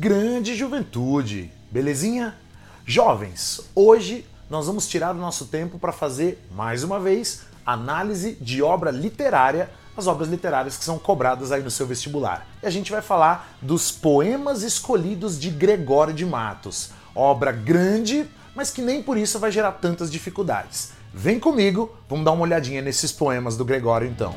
Grande juventude, belezinha? Jovens, hoje nós vamos tirar o nosso tempo para fazer, mais uma vez, análise de obra literária, as obras literárias que são cobradas aí no seu vestibular. E a gente vai falar dos poemas escolhidos de Gregório de Matos, obra grande, mas que nem por isso vai gerar tantas dificuldades. Vem comigo, vamos dar uma olhadinha nesses poemas do Gregório então.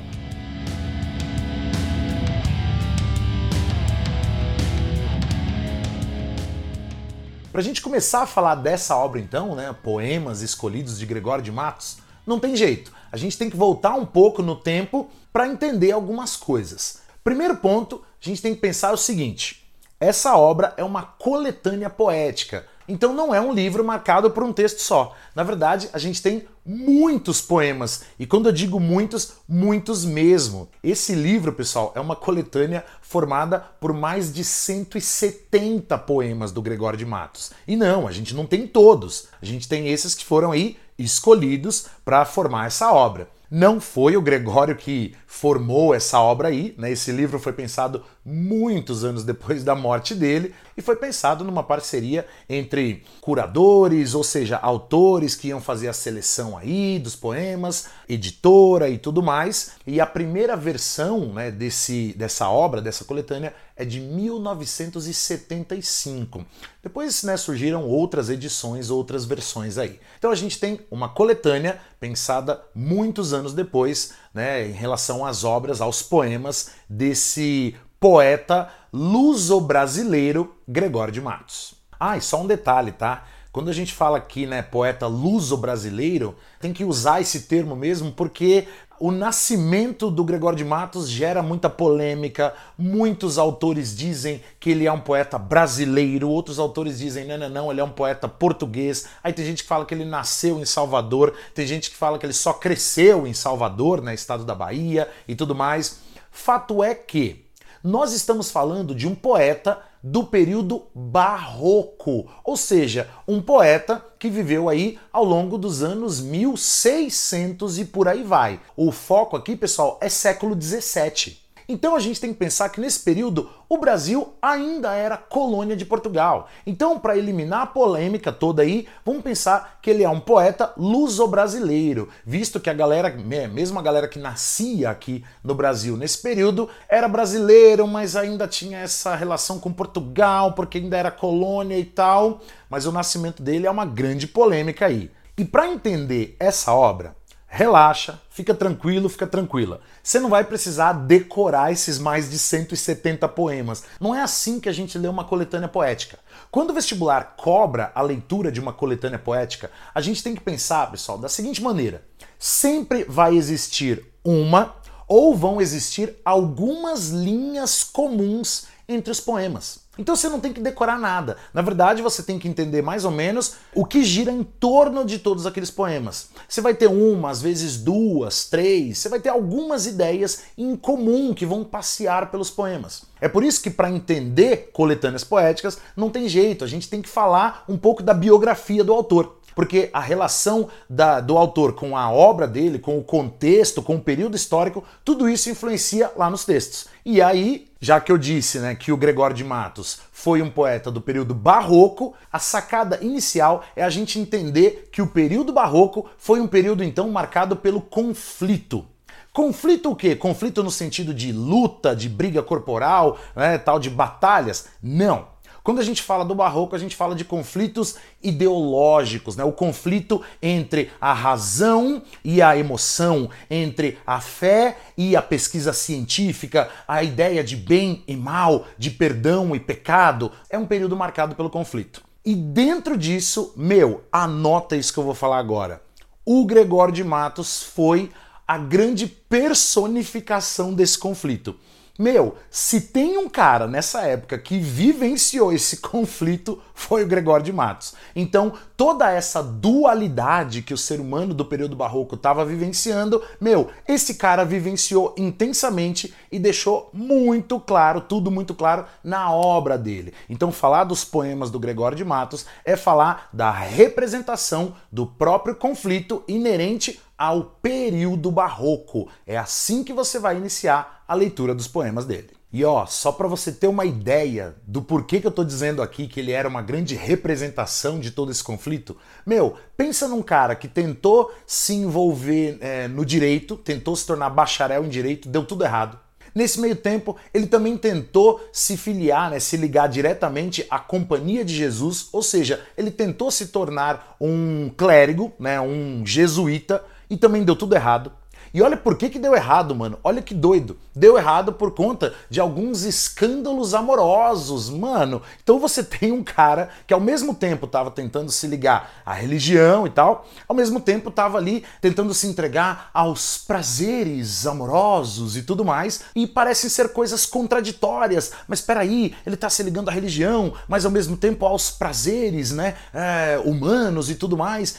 Para a gente começar a falar dessa obra então, né, Poemas Escolhidos de Gregório de Matos, não tem jeito. A gente tem que voltar um pouco no tempo para entender algumas coisas. Primeiro ponto, a gente tem que pensar o seguinte: essa obra é uma coletânea poética. Então não é um livro marcado por um texto só. Na verdade, a gente tem muitos poemas. E quando eu digo muitos, muitos mesmo. Esse livro, pessoal, é uma coletânea formada por mais de 170 poemas do Gregório de Matos. E não, a gente não tem todos. A gente tem esses que foram aí escolhidos para formar essa obra. Não foi o Gregório que formou essa obra aí, né? Esse livro foi pensado muitos anos depois da morte dele e foi pensado numa parceria entre curadores, ou seja, autores que iam fazer a seleção aí dos poemas, editora e tudo mais. E a primeira versão né, desse, dessa obra, dessa coletânea, é de 1975. Depois né, surgiram outras edições, outras versões aí. Então a gente tem uma coletânea pensada muitos anos depois, né, em relação às obras, aos poemas desse poeta luso-brasileiro Gregório de Matos. Ah, e só um detalhe, tá? Quando a gente fala aqui, né, poeta luso-brasileiro, tem que usar esse termo mesmo porque o nascimento do Gregório de Matos gera muita polêmica. Muitos autores dizem que ele é um poeta brasileiro, outros autores dizem não, não, não, ele é um poeta português. Aí tem gente que fala que ele nasceu em Salvador, tem gente que fala que ele só cresceu em Salvador, né, estado da Bahia e tudo mais. Fato é que nós estamos falando de um poeta do período barroco, ou seja, um poeta que viveu aí ao longo dos anos 1600 e por aí vai. O foco aqui, pessoal, é século 17. Então a gente tem que pensar que nesse período o Brasil ainda era colônia de Portugal. Então, para eliminar a polêmica toda aí, vamos pensar que ele é um poeta luso-brasileiro, visto que a galera, mesmo a galera que nascia aqui no Brasil nesse período, era brasileiro, mas ainda tinha essa relação com Portugal, porque ainda era colônia e tal. Mas o nascimento dele é uma grande polêmica aí. E para entender essa obra, relaxa, fica tranquilo, fica tranquila. Você não vai precisar decorar esses mais de 170 poemas. Não é assim que a gente lê uma coletânea poética. Quando o vestibular cobra a leitura de uma coletânea poética, a gente tem que pensar, pessoal, da seguinte maneira: sempre vai existir uma ou vão existir algumas linhas comuns entre os poemas. Então você não tem que decorar nada. Na verdade, você tem que entender mais ou menos o que gira em torno de todos aqueles poemas. Você vai ter uma, às vezes duas, três, você vai ter algumas ideias em comum que vão passear pelos poemas. É por isso que, para entender coletâneas poéticas, não tem jeito, a gente tem que falar um pouco da biografia do autor porque a relação da, do autor com a obra dele, com o contexto, com o período histórico, tudo isso influencia lá nos textos. E aí, já que eu disse né, que o Gregório de Matos foi um poeta do período barroco, a sacada inicial é a gente entender que o período barroco foi um período então marcado pelo conflito. Conflito o quê? Conflito no sentido de luta, de briga corporal, né, tal de batalhas? Não. Quando a gente fala do barroco, a gente fala de conflitos ideológicos, né? O conflito entre a razão e a emoção, entre a fé e a pesquisa científica, a ideia de bem e mal, de perdão e pecado, é um período marcado pelo conflito. E dentro disso, meu, anota isso que eu vou falar agora. O Gregório de Matos foi a grande personificação desse conflito. Meu, se tem um cara nessa época que vivenciou esse conflito, foi o Gregório de Matos. Então, toda essa dualidade que o ser humano do período barroco estava vivenciando, meu, esse cara vivenciou intensamente e deixou muito claro, tudo muito claro na obra dele. Então, falar dos poemas do Gregório de Matos é falar da representação do próprio conflito inerente ao período barroco. É assim que você vai iniciar a leitura dos poemas dele. E ó, só para você ter uma ideia do porquê que eu tô dizendo aqui que ele era uma grande representação de todo esse conflito, meu, pensa num cara que tentou se envolver é, no direito, tentou se tornar bacharel em direito, deu tudo errado. Nesse meio tempo, ele também tentou se filiar, né, se ligar diretamente à Companhia de Jesus, ou seja, ele tentou se tornar um clérigo, né, um jesuíta, e também deu tudo errado. E olha por que, que deu errado, mano. Olha que doido. Deu errado por conta de alguns escândalos amorosos, mano. Então você tem um cara que ao mesmo tempo estava tentando se ligar à religião e tal, ao mesmo tempo estava ali tentando se entregar aos prazeres amorosos e tudo mais, e parecem ser coisas contraditórias. Mas espera aí, ele está se ligando à religião, mas ao mesmo tempo aos prazeres, né, é, humanos e tudo mais.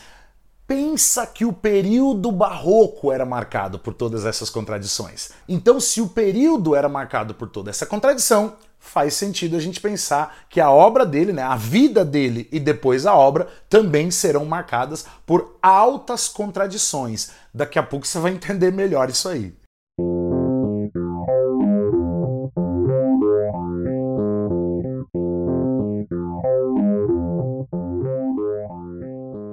Pensa que o período barroco era marcado por todas essas contradições. Então, se o período era marcado por toda essa contradição, faz sentido a gente pensar que a obra dele, né, a vida dele e depois a obra também serão marcadas por altas contradições. Daqui a pouco você vai entender melhor isso aí.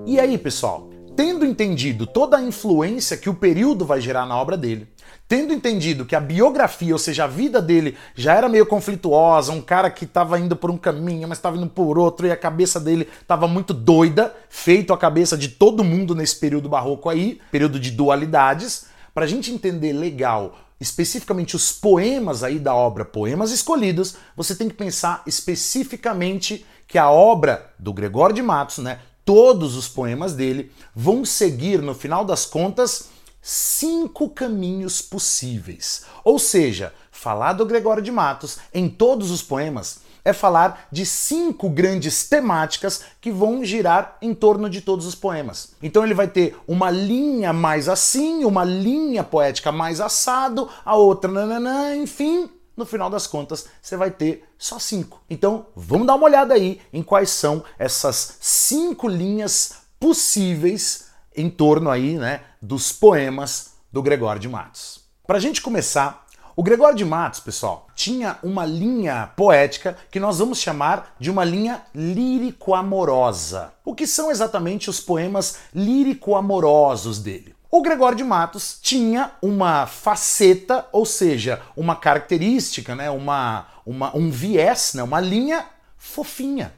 E aí, pessoal? Tendo entendido toda a influência que o período vai gerar na obra dele, tendo entendido que a biografia, ou seja, a vida dele já era meio conflituosa, um cara que estava indo por um caminho, mas estava indo por outro, e a cabeça dele estava muito doida, feito a cabeça de todo mundo nesse período barroco aí, período de dualidades, para a gente entender legal especificamente os poemas aí da obra Poemas Escolhidos, você tem que pensar especificamente que a obra do Gregório de Matos, né, todos os poemas dele vão seguir, no final das contas, cinco caminhos possíveis. Ou seja, falar do Gregório de Matos em todos os poemas é falar de cinco grandes temáticas que vão girar em torno de todos os poemas. Então ele vai ter uma linha mais assim, uma linha poética mais assado, a outra nananã, enfim, no final das contas você vai ter só cinco. Então vamos dar uma olhada aí em quais são essas cinco linhas possíveis em torno aí, né, dos poemas do Gregório de Matos. Para a gente começar, o Gregório de Matos, pessoal, tinha uma linha poética que nós vamos chamar de uma linha lírico-amorosa. O que são exatamente os poemas lírico-amorosos dele? O Gregório de Matos tinha uma faceta, ou seja, uma característica, né, uma, uma, um viés, né, uma linha fofinha.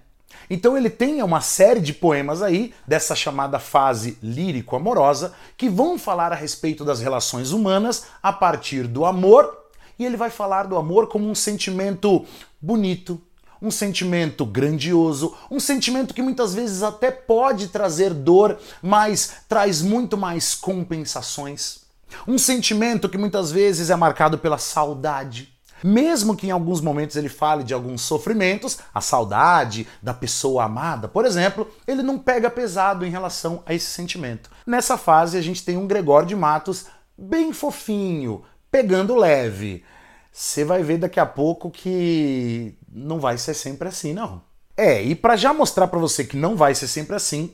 Então ele tem uma série de poemas aí, dessa chamada fase lírico-amorosa, que vão falar a respeito das relações humanas a partir do amor, e ele vai falar do amor como um sentimento bonito, um sentimento grandioso, um sentimento que muitas vezes até pode trazer dor, mas traz muito mais compensações. Um sentimento que muitas vezes é marcado pela saudade. Mesmo que em alguns momentos ele fale de alguns sofrimentos, a saudade da pessoa amada, por exemplo, ele não pega pesado em relação a esse sentimento. Nessa fase, a gente tem um Gregório de Matos bem fofinho, pegando leve você vai ver daqui a pouco que não vai ser sempre assim, não. É, e para já mostrar para você que não vai ser sempre assim,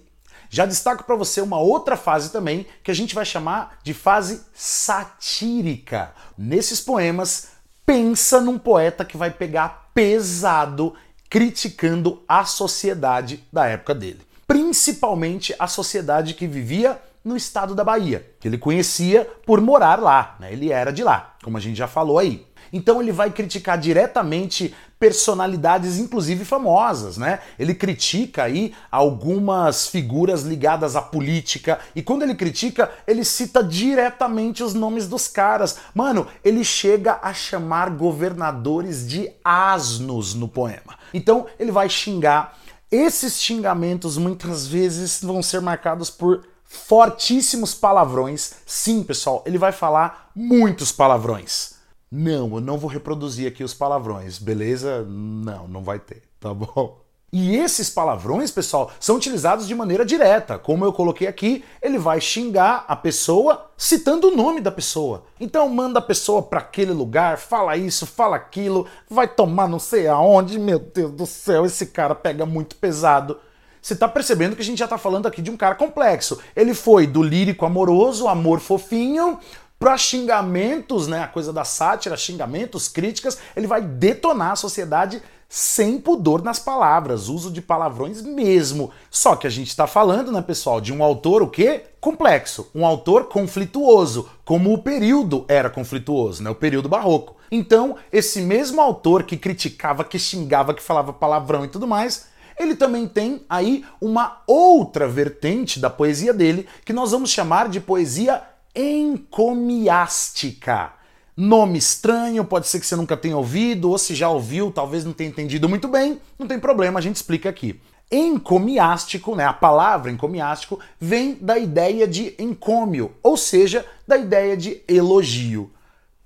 já destaco para você uma outra fase também que a gente vai chamar de fase satírica. Nesses poemas, pensa num poeta que vai pegar pesado criticando a sociedade da época dele, principalmente a sociedade que vivia no estado da Bahia, que ele conhecia por morar lá, né? ele era de lá, como a gente já falou aí. Então ele vai criticar diretamente personalidades, inclusive famosas, né? Ele critica aí algumas figuras ligadas à política e quando ele critica, ele cita diretamente os nomes dos caras. Mano, ele chega a chamar governadores de asnos no poema. Então ele vai xingar. Esses xingamentos muitas vezes vão ser marcados por fortíssimos palavrões. Sim, pessoal, ele vai falar muitos palavrões. Não, eu não vou reproduzir aqui os palavrões, beleza? Não, não vai ter, tá bom? E esses palavrões, pessoal, são utilizados de maneira direta. Como eu coloquei aqui, ele vai xingar a pessoa citando o nome da pessoa. Então manda a pessoa para aquele lugar, fala isso, fala aquilo, vai tomar não sei aonde. Meu Deus do céu, esse cara pega muito pesado. Você tá percebendo que a gente já tá falando aqui de um cara complexo. Ele foi do lírico amoroso, amor fofinho, para xingamentos, né, a coisa da sátira, xingamentos, críticas, ele vai detonar a sociedade sem pudor nas palavras, uso de palavrões mesmo. Só que a gente está falando, né, pessoal, de um autor o quê? Complexo, um autor conflituoso, como o período era conflituoso, né, o período barroco. Então, esse mesmo autor que criticava, que xingava, que falava palavrão e tudo mais, ele também tem aí uma outra vertente da poesia dele, que nós vamos chamar de poesia encomiástica. Nome estranho, pode ser que você nunca tenha ouvido, ou se já ouviu, talvez não tenha entendido muito bem, não tem problema, a gente explica aqui. Encomiástico, né, a palavra encomiástico, vem da ideia de encômio, ou seja, da ideia de elogio.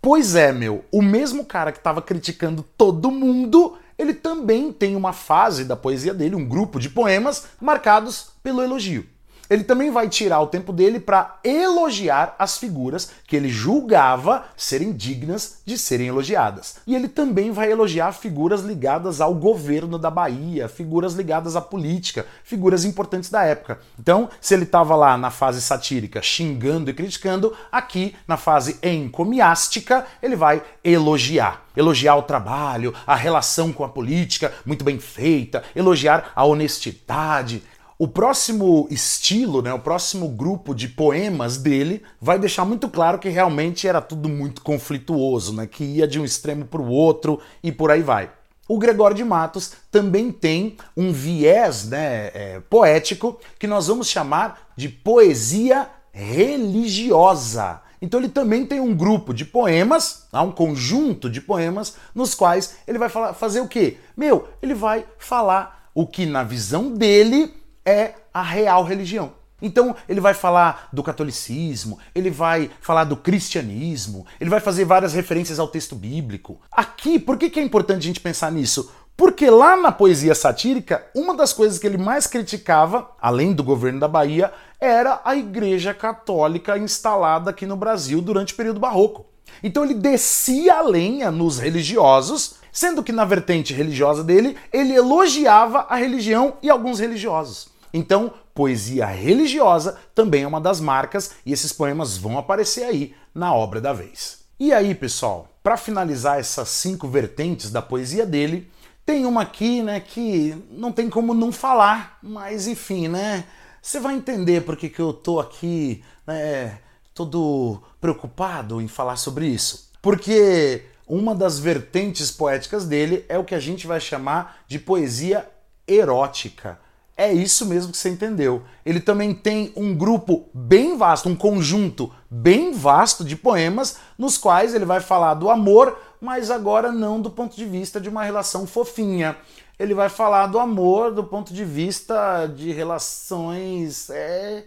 Pois é, meu, o mesmo cara que estava criticando todo mundo, ele também tem uma fase da poesia dele, um grupo de poemas marcados pelo elogio ele também vai tirar o tempo dele para elogiar as figuras que ele julgava serem dignas de serem elogiadas. E ele também vai elogiar figuras ligadas ao governo da Bahia, figuras ligadas à política, figuras importantes da época. Então, se ele estava lá na fase satírica xingando e criticando, aqui na fase encomiástica, ele vai elogiar elogiar o trabalho, a relação com a política muito bem feita, elogiar a honestidade, o próximo estilo, né, o próximo grupo de poemas dele vai deixar muito claro que realmente era tudo muito conflituoso, né, que ia de um extremo para o outro e por aí vai. O Gregório de Matos também tem um viés né, é, poético que nós vamos chamar de poesia religiosa. Então ele também tem um grupo de poemas, um conjunto de poemas, nos quais ele vai falar, fazer o quê? Meu, ele vai falar o que na visão dele é a real religião. Então ele vai falar do catolicismo, ele vai falar do cristianismo, ele vai fazer várias referências ao texto bíblico. Aqui, por que, é importante a gente pensar nisso? Porque lá na poesia satírica, uma das coisas que ele mais criticava, além do governo da Bahia, era a igreja católica instalada aqui no Brasil durante o período barroco. Então ele descia a lenha nos religiosos, sendo que na vertente religiosa dele, ele elogiava a religião e alguns religiosos. Então, poesia religiosa também é uma das marcas e esses poemas vão aparecer aí na obra da vez. E aí, pessoal, para finalizar essas cinco vertentes da poesia dele, tem uma aqui, né, que não tem como não falar, mas enfim, né? Você vai entender porque que eu tô aqui, né, todo preocupado em falar sobre isso. Porque uma das vertentes poéticas dele é o que a gente vai chamar de poesia erótica. É isso mesmo que você entendeu. Ele também tem um grupo bem vasto, um conjunto bem vasto de poemas nos quais ele vai falar do amor, mas agora não do ponto de vista de uma relação fofinha. Ele vai falar do amor do ponto de vista de relações. É...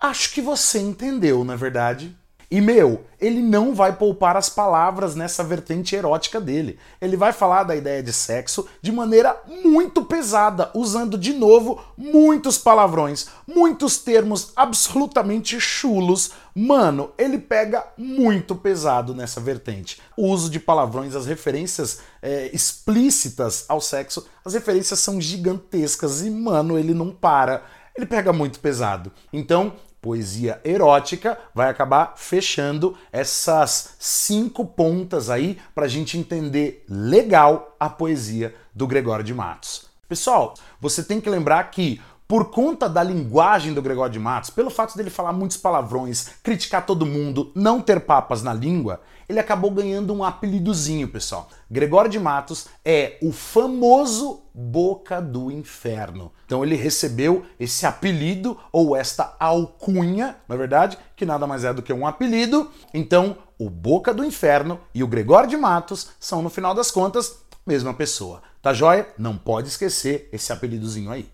Acho que você entendeu, na verdade. E meu, ele não vai poupar as palavras nessa vertente erótica dele. Ele vai falar da ideia de sexo de maneira muito pesada, usando de novo muitos palavrões, muitos termos absolutamente chulos. Mano, ele pega muito pesado nessa vertente. O uso de palavrões, as referências é, explícitas ao sexo, as referências são gigantescas e, mano, ele não para ele pega muito pesado. Então, poesia erótica vai acabar fechando essas cinco pontas aí para a gente entender legal a poesia do Gregório de Matos. Pessoal, você tem que lembrar que por conta da linguagem do Gregório de Matos, pelo fato dele falar muitos palavrões, criticar todo mundo, não ter papas na língua, ele acabou ganhando um apelidozinho, pessoal. Gregório de Matos é o famoso Boca do Inferno. Então ele recebeu esse apelido ou esta alcunha, na é verdade, que nada mais é do que um apelido. Então, o Boca do Inferno e o Gregório de Matos são, no final das contas, mesma pessoa. Tá joia? Não pode esquecer esse apelidozinho aí.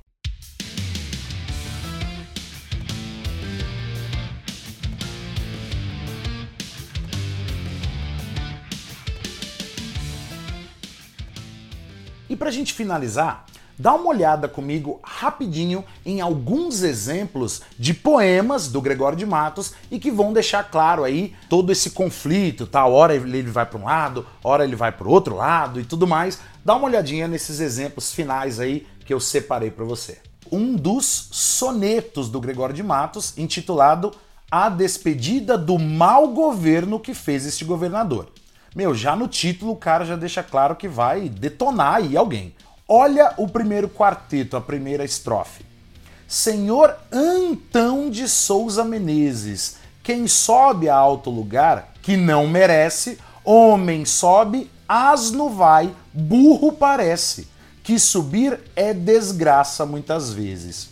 Para a gente finalizar, dá uma olhada comigo rapidinho em alguns exemplos de poemas do Gregório de Matos e que vão deixar claro aí todo esse conflito, tá? Hora ele vai para um lado, hora ele vai para o outro lado e tudo mais. Dá uma olhadinha nesses exemplos finais aí que eu separei para você. Um dos sonetos do Gregório de Matos, intitulado a despedida do mau governo que fez este governador. Meu, já no título o cara já deixa claro que vai detonar aí alguém. Olha o primeiro quarteto, a primeira estrofe. Senhor Antão de Souza Menezes, quem sobe a alto lugar que não merece, homem sobe, asno vai, burro parece. Que subir é desgraça muitas vezes.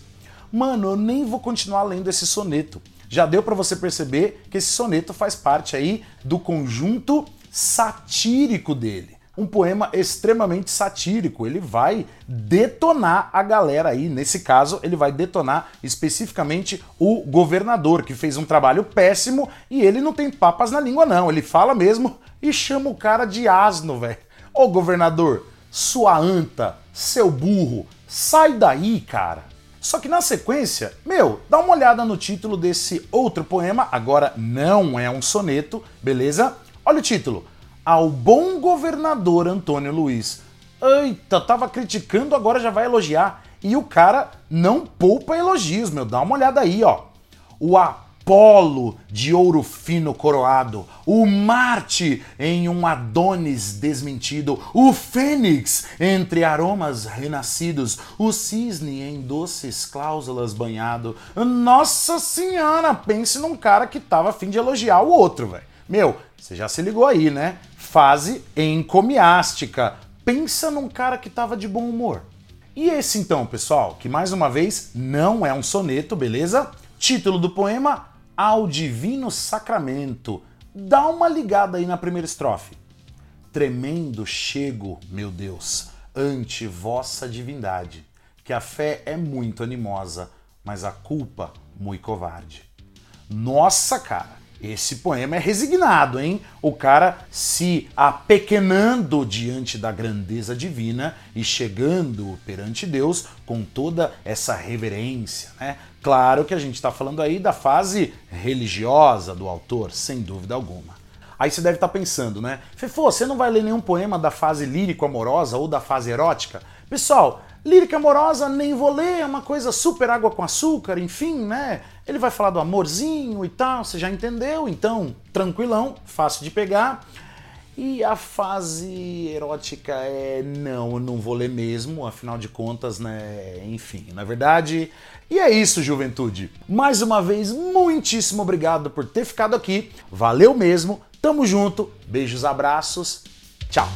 Mano, eu nem vou continuar lendo esse soneto. Já deu para você perceber que esse soneto faz parte aí do conjunto satírico dele. Um poema extremamente satírico. Ele vai detonar a galera aí. Nesse caso, ele vai detonar especificamente o governador, que fez um trabalho péssimo e ele não tem papas na língua, não. Ele fala mesmo e chama o cara de asno, velho. Ô governador, sua anta, seu burro, sai daí, cara. Só que na sequência, meu, dá uma olhada no título desse outro poema, agora não é um soneto, beleza? Olha o título: Ao bom governador Antônio Luiz. Eita, tava criticando, agora já vai elogiar. E o cara não poupa elogios, meu, dá uma olhada aí, ó. O Apolo de ouro fino coroado, o Marte em um Adonis desmentido, o Fênix entre aromas renascidos, o cisne em doces cláusulas banhado. Nossa senhora, pense num cara que tava a fim de elogiar o outro, velho. Meu, você já se ligou aí, né? Fase encomiástica. Pensa num cara que tava de bom humor. E esse então, pessoal, que mais uma vez não é um soneto, beleza? Título do poema: ao divino sacramento. Dá uma ligada aí na primeira estrofe. Tremendo chego, meu Deus, ante vossa divindade, que a fé é muito animosa, mas a culpa muito covarde. Nossa, cara, esse poema é resignado, hein? O cara se apequenando diante da grandeza divina e chegando perante Deus com toda essa reverência, né? Claro que a gente está falando aí da fase religiosa do autor, sem dúvida alguma. Aí você deve estar tá pensando, né? Fefô, você não vai ler nenhum poema da fase lírico-amorosa ou da fase erótica? Pessoal, lírica amorosa nem vou ler, é uma coisa super água com açúcar, enfim, né? Ele vai falar do amorzinho e tal, você já entendeu? Então, tranquilão, fácil de pegar. E a fase erótica é não, eu não vou ler mesmo, afinal de contas, né? Enfim, na verdade. E é isso, juventude. Mais uma vez, muitíssimo obrigado por ter ficado aqui. Valeu mesmo. Tamo junto. Beijos, abraços. Tchau.